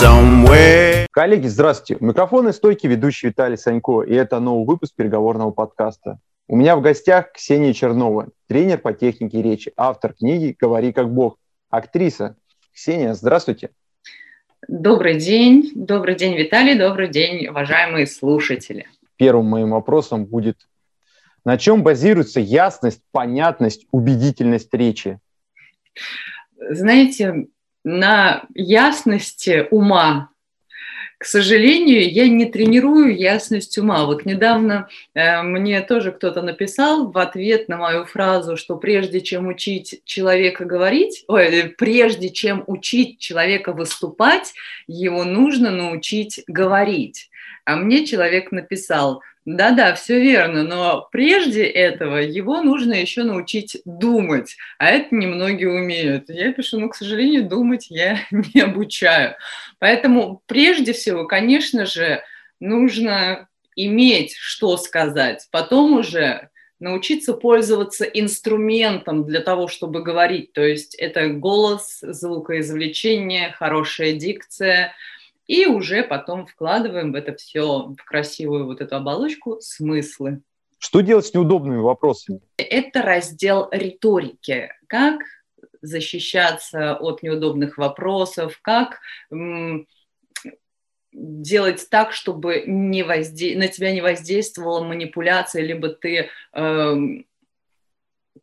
somewhere. Коллеги, здравствуйте. У микрофона стойки ведущий Виталий Санько, и это новый выпуск переговорного подкаста. У меня в гостях Ксения Чернова, тренер по технике речи, автор книги «Говори как Бог», актриса. Ксения, здравствуйте. Добрый день, добрый день, Виталий, добрый день, уважаемые слушатели. Первым моим вопросом будет, на чем базируется ясность, понятность, убедительность речи? Знаете, на ясности ума, к сожалению, я не тренирую ясность ума. Вот недавно э, мне тоже кто-то написал в ответ на мою фразу, что прежде чем учить человека говорить, ой, прежде чем учить человека выступать, его нужно научить говорить. А мне человек написал, да-да, все верно, но прежде этого его нужно еще научить думать, а это немногие умеют. Я пишу, ну, к сожалению, думать я не обучаю. Поэтому прежде всего, конечно же, нужно иметь что сказать, потом уже научиться пользоваться инструментом для того, чтобы говорить. То есть это голос, звукоизвлечение, хорошая дикция – и уже потом вкладываем в это все, в красивую вот эту оболочку, смыслы. Что делать с неудобными вопросами? Это раздел риторики. Как защищаться от неудобных вопросов, как делать так, чтобы не возде... на тебя не воздействовала манипуляция, либо ты э,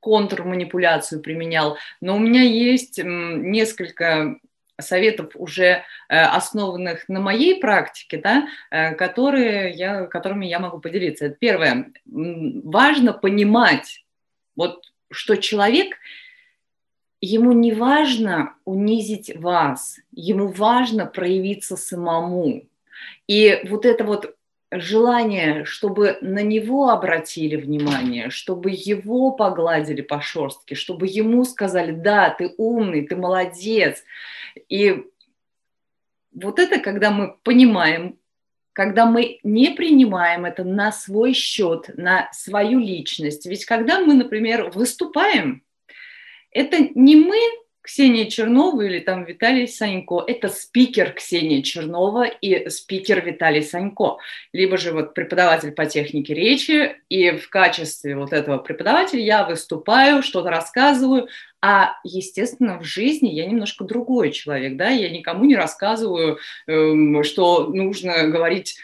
контрманипуляцию применял. Но у меня есть несколько советов уже э, основанных на моей практике, да, э, которые я, которыми я могу поделиться. Первое. Важно понимать, вот, что человек, ему не важно унизить вас, ему важно проявиться самому. И вот это вот желание, чтобы на него обратили внимание, чтобы его погладили по шерстке, чтобы ему сказали, да, ты умный, ты молодец. И вот это, когда мы понимаем, когда мы не принимаем это на свой счет, на свою личность. Ведь когда мы, например, выступаем, это не мы Ксения Чернова или там Виталий Санько. Это спикер Ксения Чернова и спикер Виталий Санько. Либо же вот преподаватель по технике речи, и в качестве вот этого преподавателя я выступаю, что-то рассказываю, а, естественно, в жизни я немножко другой человек, да, я никому не рассказываю, эм, что нужно говорить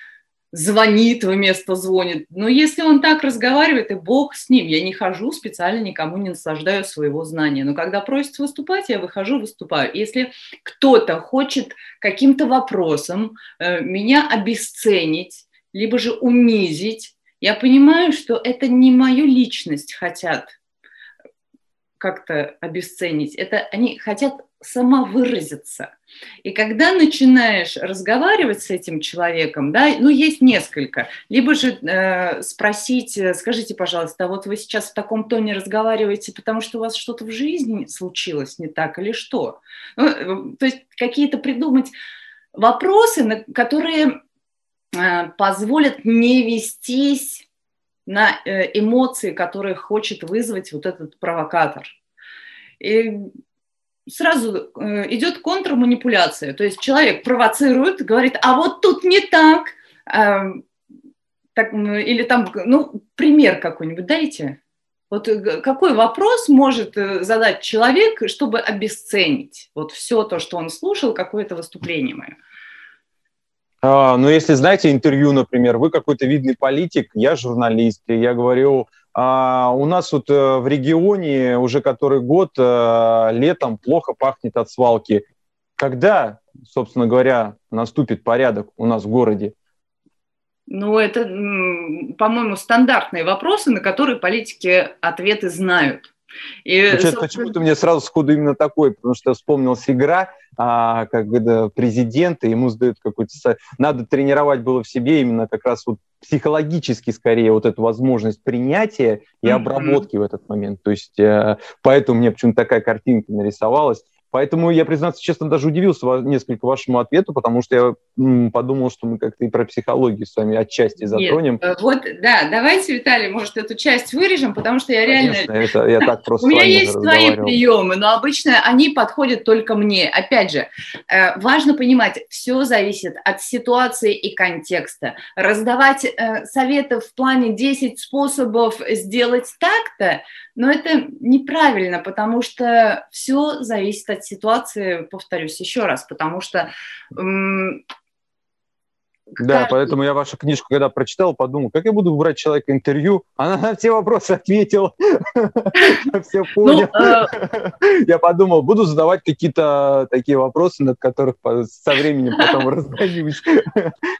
звонит вместо звонит. Но если он так разговаривает, и Бог с ним, я не хожу специально, никому не наслаждаю своего знания. Но когда просят выступать, я выхожу, выступаю. Если кто-то хочет каким-то вопросом э, меня обесценить, либо же унизить, я понимаю, что это не мою личность хотят как-то обесценить. Это они хотят самовыразиться. И когда начинаешь разговаривать с этим человеком, да, ну, есть несколько. Либо же э, спросить, э, скажите, пожалуйста, а вот вы сейчас в таком тоне разговариваете, потому что у вас что-то в жизни случилось не так или что? Ну, э, то есть какие-то придумать вопросы, на которые э, позволят не вестись на э, эмоции, которые хочет вызвать вот этот провокатор. И сразу э, идет контрманипуляция. То есть человек провоцирует, говорит, а вот тут не так. А, так или там, ну, пример какой-нибудь дайте. Вот э, какой вопрос может э, задать человек, чтобы обесценить вот все то, что он слушал, какое-то выступление мое? А, ну, если знаете интервью, например, вы какой-то видный политик, я журналист, и я говорю, а у нас вот э, в регионе уже который год э, летом плохо пахнет от свалки. Когда, собственно говоря, наступит порядок у нас в городе? Ну, это, по-моему, стандартные вопросы, на которые политики ответы знают. И, собственно... Почему-то мне сразу сходу именно такой, потому что вспомнилась игра, а, как бы президент, и ему задают какой-то... Надо тренировать было в себе именно как раз вот психологически скорее вот эту возможность принятия и mm-hmm. обработки в этот момент. То есть э, поэтому мне почему-то такая картинка нарисовалась. Поэтому я, признаться честно, даже удивился несколько вашему ответу, потому что я подумал, что мы как-то и про психологию с вами отчасти затронем. Нет, э, вот, да, давайте, Виталий, может, эту часть вырежем, потому что я реально... Конечно, это я так просто У меня есть свои приемы, но обычно они подходят только мне. Опять же, э, важно понимать, все зависит от ситуации и контекста. Раздавать э, советы в плане 10 способов сделать так-то, но это неправильно, потому что все зависит от ситуации, повторюсь еще раз, потому что да, каждый... поэтому я вашу книжку, когда прочитал, подумал, как я буду брать человека интервью. Она на все вопросы ответила. Все понял. Ну, э, я подумал, буду задавать какие-то такие вопросы, над которых со временем потом раздаюсь.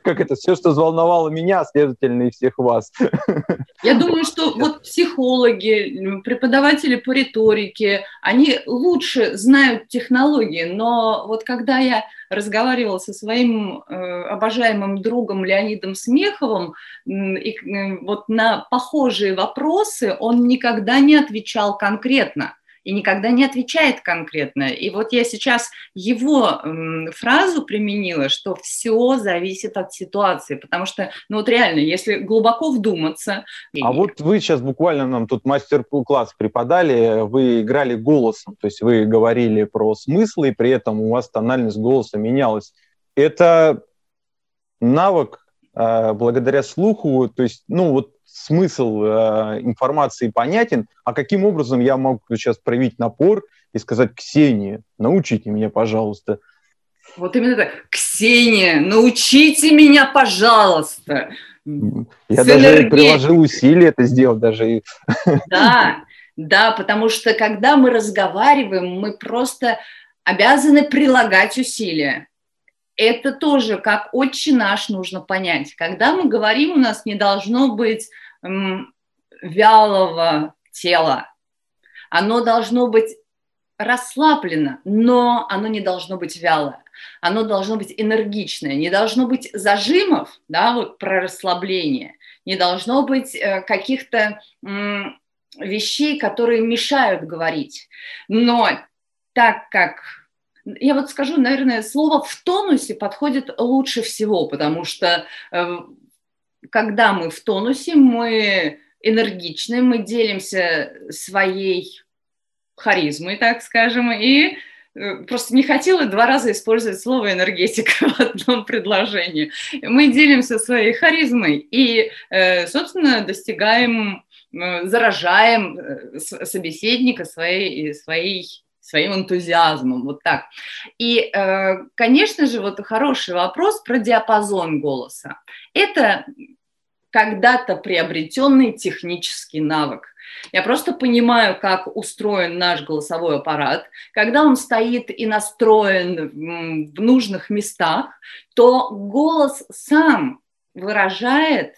Как это все, что взволновало меня, следовательно, и всех вас. Я думаю, что вот психологи, преподаватели по риторике, они лучше знают технологии, но вот когда я разговаривала со своим э, обожаемым другом Леонидом Смеховым, и э, вот на похожие вопросы он никогда не отвечал конкретно и никогда не отвечает конкретно. И вот я сейчас его фразу применила, что все зависит от ситуации, потому что, ну вот реально, если глубоко вдуматься... А вот вы сейчас буквально нам тут мастер-класс преподали, вы играли голосом, то есть вы говорили про смыслы, и при этом у вас тональность голоса менялась. Это навык э, благодаря слуху, то есть, ну вот смысл э, информации понятен, а каким образом я могу сейчас проявить напор и сказать, Ксения, научите меня, пожалуйста. Вот именно так. Ксения, научите меня, пожалуйста. Я даже приложил усилия это сделать даже. Да, да, потому что когда мы разговариваем, мы просто обязаны прилагать усилия это тоже как отче наш нужно понять. Когда мы говорим, у нас не должно быть м, вялого тела. Оно должно быть расслаблено, но оно не должно быть вялое. Оно должно быть энергичное, не должно быть зажимов, да, вот про расслабление, не должно быть э, каких-то вещей, которые мешают говорить. Но так как я вот скажу, наверное, слово в тонусе подходит лучше всего, потому что э, когда мы в тонусе, мы энергичны, мы делимся своей харизмой, так скажем, и э, просто не хотела два раза использовать слово энергетика в одном предложении. Мы делимся своей харизмой и, э, собственно, достигаем, заражаем собеседника своей, своей своим энтузиазмом, вот так. И, э, конечно же, вот хороший вопрос про диапазон голоса. Это когда-то приобретенный технический навык. Я просто понимаю, как устроен наш голосовой аппарат. Когда он стоит и настроен в нужных местах, то голос сам выражает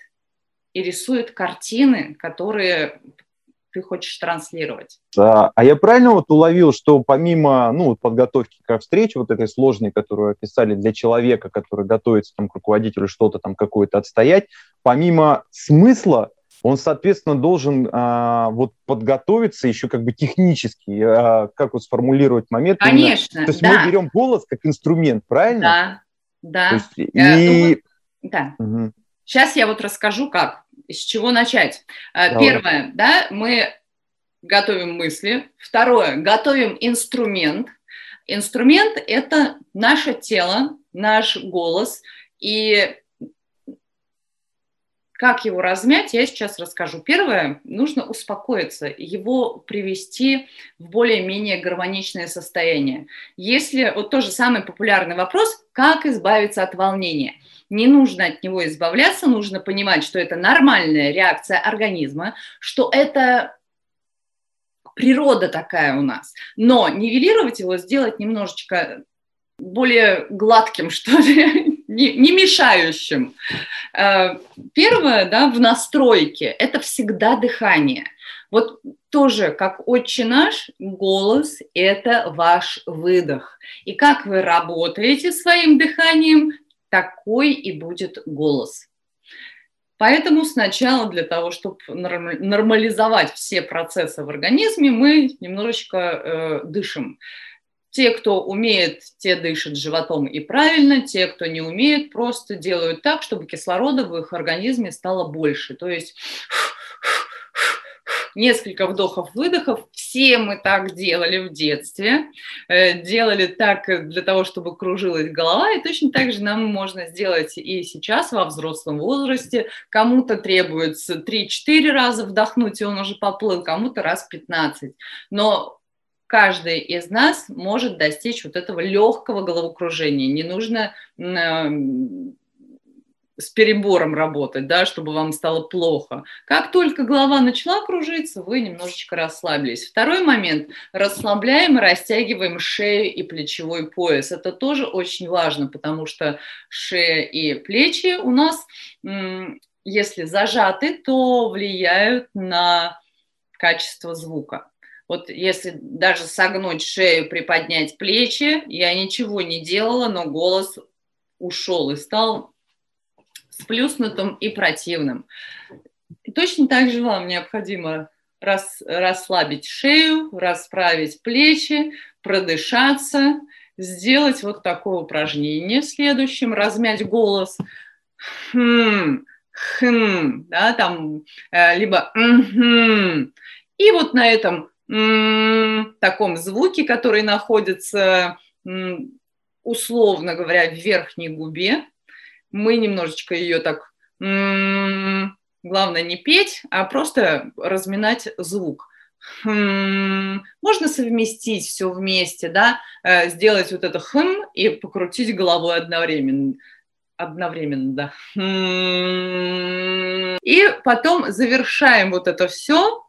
и рисует картины, которые ты хочешь транслировать. А, а я правильно вот уловил, что помимо ну, подготовки к встрече, вот этой сложной, которую описали для человека, который готовится там, к руководителю что-то там какое-то отстоять, помимо смысла, он, соответственно, должен а, вот подготовиться еще как бы технически, а, как вот сформулировать момент. Конечно, именно. То есть да. мы берем голос как инструмент, правильно? Да, да. есть, э, и... ну, да. Угу. Сейчас я вот расскажу, как с чего начать? Э, Давай. Первое, да, мы готовим мысли. Второе, готовим инструмент. Инструмент – это наше тело, наш голос. И как его размять, я сейчас расскажу. Первое, нужно успокоиться, его привести в более-менее гармоничное состояние. Если, вот тоже самый популярный вопрос, как избавиться от волнения – не нужно от него избавляться, нужно понимать, что это нормальная реакция организма, что это природа такая у нас. Но нивелировать его, сделать немножечко более гладким, что ли, не, не мешающим. Э, первое, да, в настройке, это всегда дыхание. Вот тоже, как отче наш, голос – это ваш выдох. И как вы работаете своим дыханием, такой и будет голос. Поэтому сначала для того, чтобы нормализовать все процессы в организме, мы немножечко э, дышим. те, кто умеет, те дышат животом и правильно, те, кто не умеет, просто делают так, чтобы кислорода в их организме стало больше. То есть несколько вдохов-выдохов. Все мы так делали в детстве, э, делали так для того, чтобы кружилась голова, и точно так же нам можно сделать и сейчас во взрослом возрасте. Кому-то требуется 3-4 раза вдохнуть, и он уже поплыл, кому-то раз 15. Но каждый из нас может достичь вот этого легкого головокружения. Не нужно с перебором работать, да, чтобы вам стало плохо. Как только голова начала кружиться, вы немножечко расслабились. Второй момент. Расслабляем и растягиваем шею и плечевой пояс. Это тоже очень важно, потому что шея и плечи у нас, если зажаты, то влияют на качество звука. Вот если даже согнуть шею, приподнять плечи, я ничего не делала, но голос ушел и стал сплюснутым и противным. Точно так же вам необходимо рас, расслабить шею, расправить плечи, продышаться, сделать вот такое упражнение следующим, размять голос. Хм, хм, да, там, э, либо хм. И вот на этом таком звуке, который находится, условно говоря, в верхней губе, мы немножечко ее так, главное не петь, а просто разминать звук. Можно совместить все вместе, да, э, сделать вот это хм и покрутить головой одновременно. Одновременно, да. И потом завершаем вот это все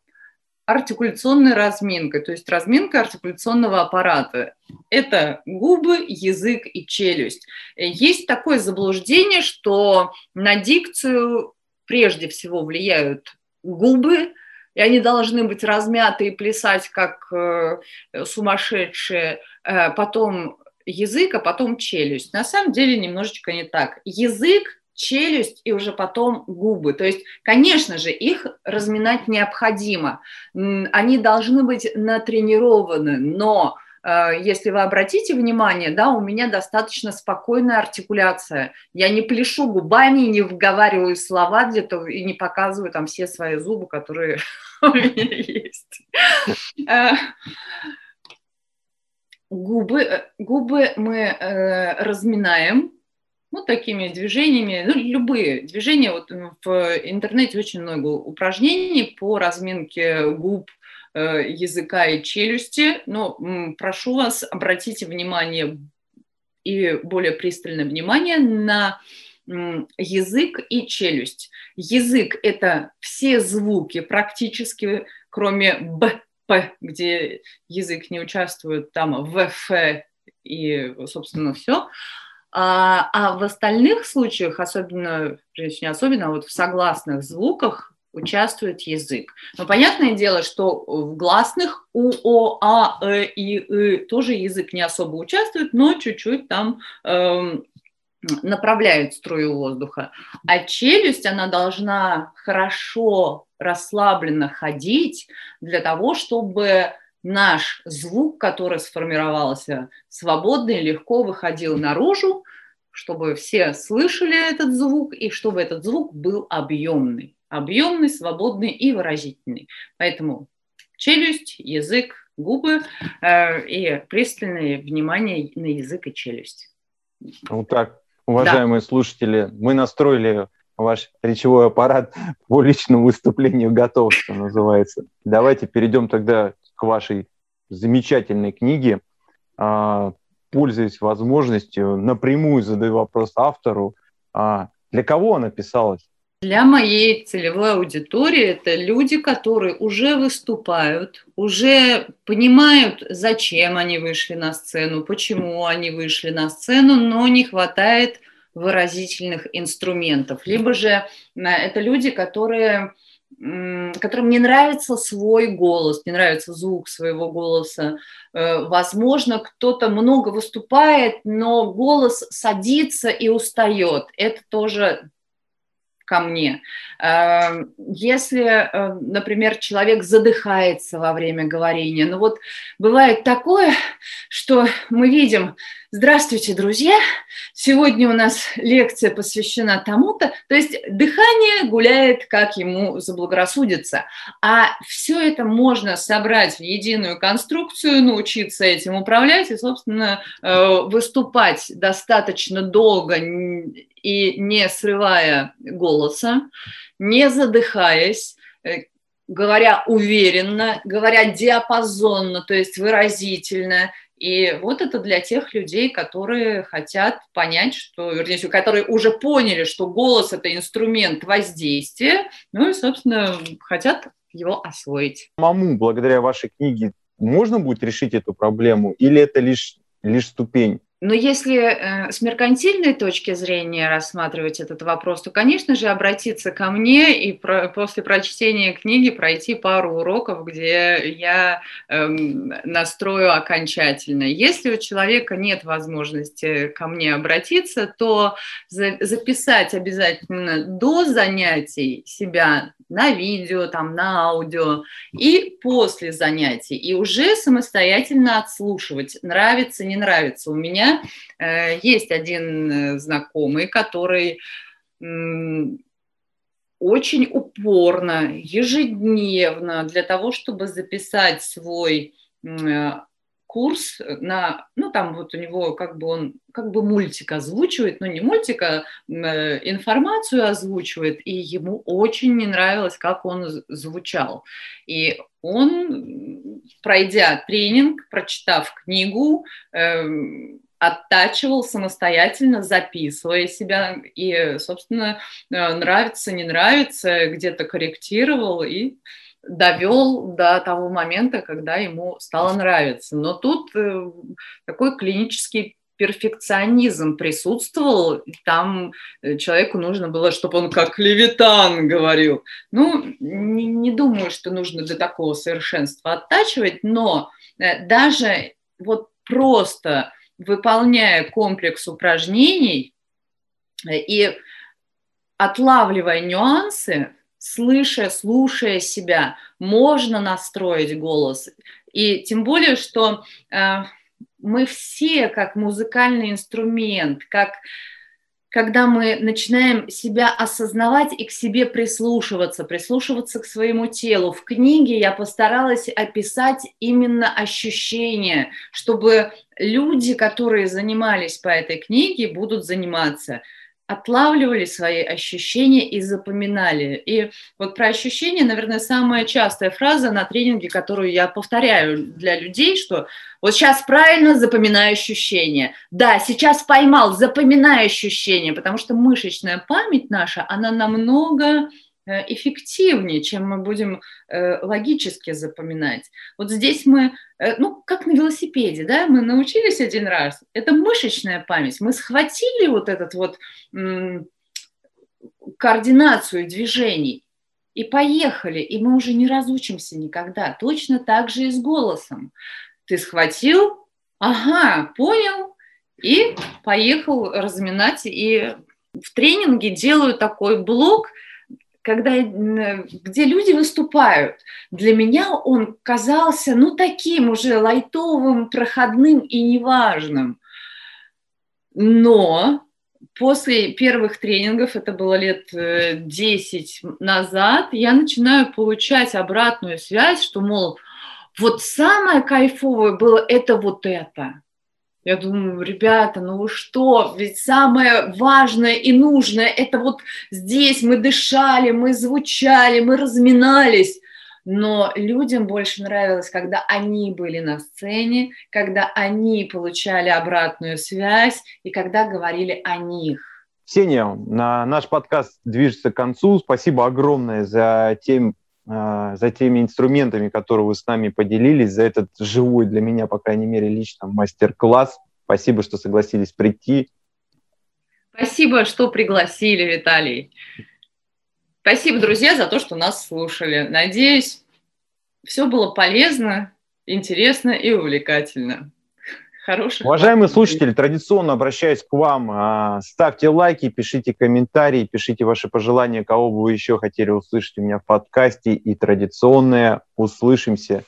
артикуляционной разминкой, то есть разминка артикуляционного аппарата. Это губы, язык и челюсть. Есть такое заблуждение, что на дикцию прежде всего влияют губы, и они должны быть размяты и плясать как э, сумасшедшие, э, потом язык, а потом челюсть. На самом деле немножечко не так. Язык челюсть и уже потом губы. То есть, конечно же, их разминать необходимо. Они должны быть натренированы, но э, если вы обратите внимание, да, у меня достаточно спокойная артикуляция. Я не пляшу губами, не вговариваю слова где-то и не показываю там все свои зубы, которые у меня есть. Э, губы, э, губы мы разминаем, ну, такими движениями, ну, любые движения. Вот в интернете очень много упражнений по разминке губ, э, языка и челюсти. Но прошу вас, обратите внимание и более пристальное внимание на язык и челюсть. Язык – это все звуки практически, кроме «б», «п», где язык не участвует, там «в», «ф» и, собственно, все. А, а в остальных случаях, особенно, не особенно, а вот в согласных звуках участвует язык. Но понятное дело, что в гласных У, О, А, Э, И, И тоже язык не особо участвует, но чуть-чуть там эм, направляет струю воздуха. А челюсть, она должна хорошо расслабленно ходить для того, чтобы наш звук, который сформировался свободно и легко выходил наружу, чтобы все слышали этот звук и чтобы этот звук был объемный. Объемный, свободный и выразительный. Поэтому челюсть, язык, губы э, и пристальное внимание на язык и челюсть. Вот так, уважаемые да. слушатели, мы настроили ваш речевой аппарат по личному выступлению готов, что называется. Давайте перейдем тогда к вашей замечательной книге. А, пользуясь возможностью, напрямую задаю вопрос автору. А, для кого она писалась? Для моей целевой аудитории это люди, которые уже выступают, уже понимают, зачем они вышли на сцену, почему они вышли на сцену, но не хватает выразительных инструментов. Либо же э, это люди, которые которым не нравится свой голос, не нравится звук своего голоса. Э, возможно, кто-то много выступает, но голос садится и устает. Это тоже ко мне. Эм, если, э, например, человек задыхается во время говорения, ну вот бывает такое, что мы видим, здравствуйте, друзья, сегодня у нас лекция посвящена тому-то, то есть дыхание гуляет, как ему заблагорассудится, а все это можно собрать в единую конструкцию, научиться этим управлять и, собственно, э, выступать достаточно долго и не срывая голоса, не задыхаясь, э, говоря уверенно, говоря диапазонно, то есть выразительно. И вот это для тех людей, которые хотят понять, что, вернее, которые уже поняли, что голос – это инструмент воздействия, ну и, собственно, хотят его освоить. Маму, благодаря вашей книге, можно будет решить эту проблему или это лишь, лишь ступень? Но если э, с меркантильной точки зрения рассматривать этот вопрос, то, конечно же, обратиться ко мне и про, после прочтения книги пройти пару уроков, где я э, настрою окончательно. Если у человека нет возможности ко мне обратиться, то за, записать обязательно до занятий себя на видео, там, на аудио, и после занятий, и уже самостоятельно отслушивать, нравится, не нравится. У меня э, есть один э, знакомый, который очень упорно, ежедневно для того, чтобы записать свой э, курс на, ну там вот у него как бы он, как бы мультик озвучивает, но не мультик, а э, информацию озвучивает, и ему очень не нравилось, как он звучал. И он, пройдя тренинг, прочитав книгу, э, оттачивал самостоятельно, записывая себя, и, собственно, э, нравится, не нравится, где-то корректировал, и довел до того момента, когда ему стало нравиться. Но тут э, такой клинический перфекционизм присутствовал, там э, человеку нужно было, чтобы он как левитан говорил. Ну, не, не думаю, что нужно до такого совершенства оттачивать, но даже вот просто выполняя комплекс упражнений и отлавливая нюансы, слыша, слушая себя, можно настроить голос. И тем более, что э, мы все как музыкальный инструмент, как когда мы начинаем себя осознавать и к себе прислушиваться, прислушиваться к своему телу. В книге я постаралась описать именно ощущения, чтобы люди, которые занимались по этой книге, будут заниматься – отлавливали свои ощущения и запоминали. И вот про ощущения, наверное, самая частая фраза на тренинге, которую я повторяю для людей, что вот сейчас правильно запоминаю ощущения. Да, сейчас поймал, запоминаю ощущения, потому что мышечная память наша, она намного эффективнее, чем мы будем э, логически запоминать. Вот здесь мы, э, ну, как на велосипеде, да, мы научились один раз, это мышечная память, мы схватили вот этот вот координацию движений и поехали, и мы уже не разучимся никогда. Точно так же и с голосом. Ты схватил, ага, понял, и поехал разминать. И в тренинге делаю такой блок – когда, где люди выступают. Для меня он казался, ну, таким уже лайтовым, проходным и неважным. Но после первых тренингов, это было лет 10 э, назад, я начинаю получать обратную связь, что, мол, вот самое кайфовое было это вот это. Я думаю, ребята, ну вы что, ведь самое важное и нужное, это вот здесь мы дышали, мы звучали, мы разминались. Но людям больше нравилось, когда они были на сцене, когда они получали обратную связь и когда говорили о них. Ксения, наш подкаст движется к концу. Спасибо огромное за тем, за теми инструментами, которые вы с нами поделились, за этот живой для меня, по крайней мере, лично мастер-класс. Спасибо, что согласились прийти. Спасибо, что пригласили, Виталий. Спасибо, друзья, за то, что нас слушали. Надеюсь, все было полезно, интересно и увлекательно. Хороших. Уважаемые слушатели, традиционно обращаюсь к вам. А, ставьте лайки, пишите комментарии, пишите ваши пожелания, кого бы вы еще хотели услышать у меня в подкасте. И традиционное услышимся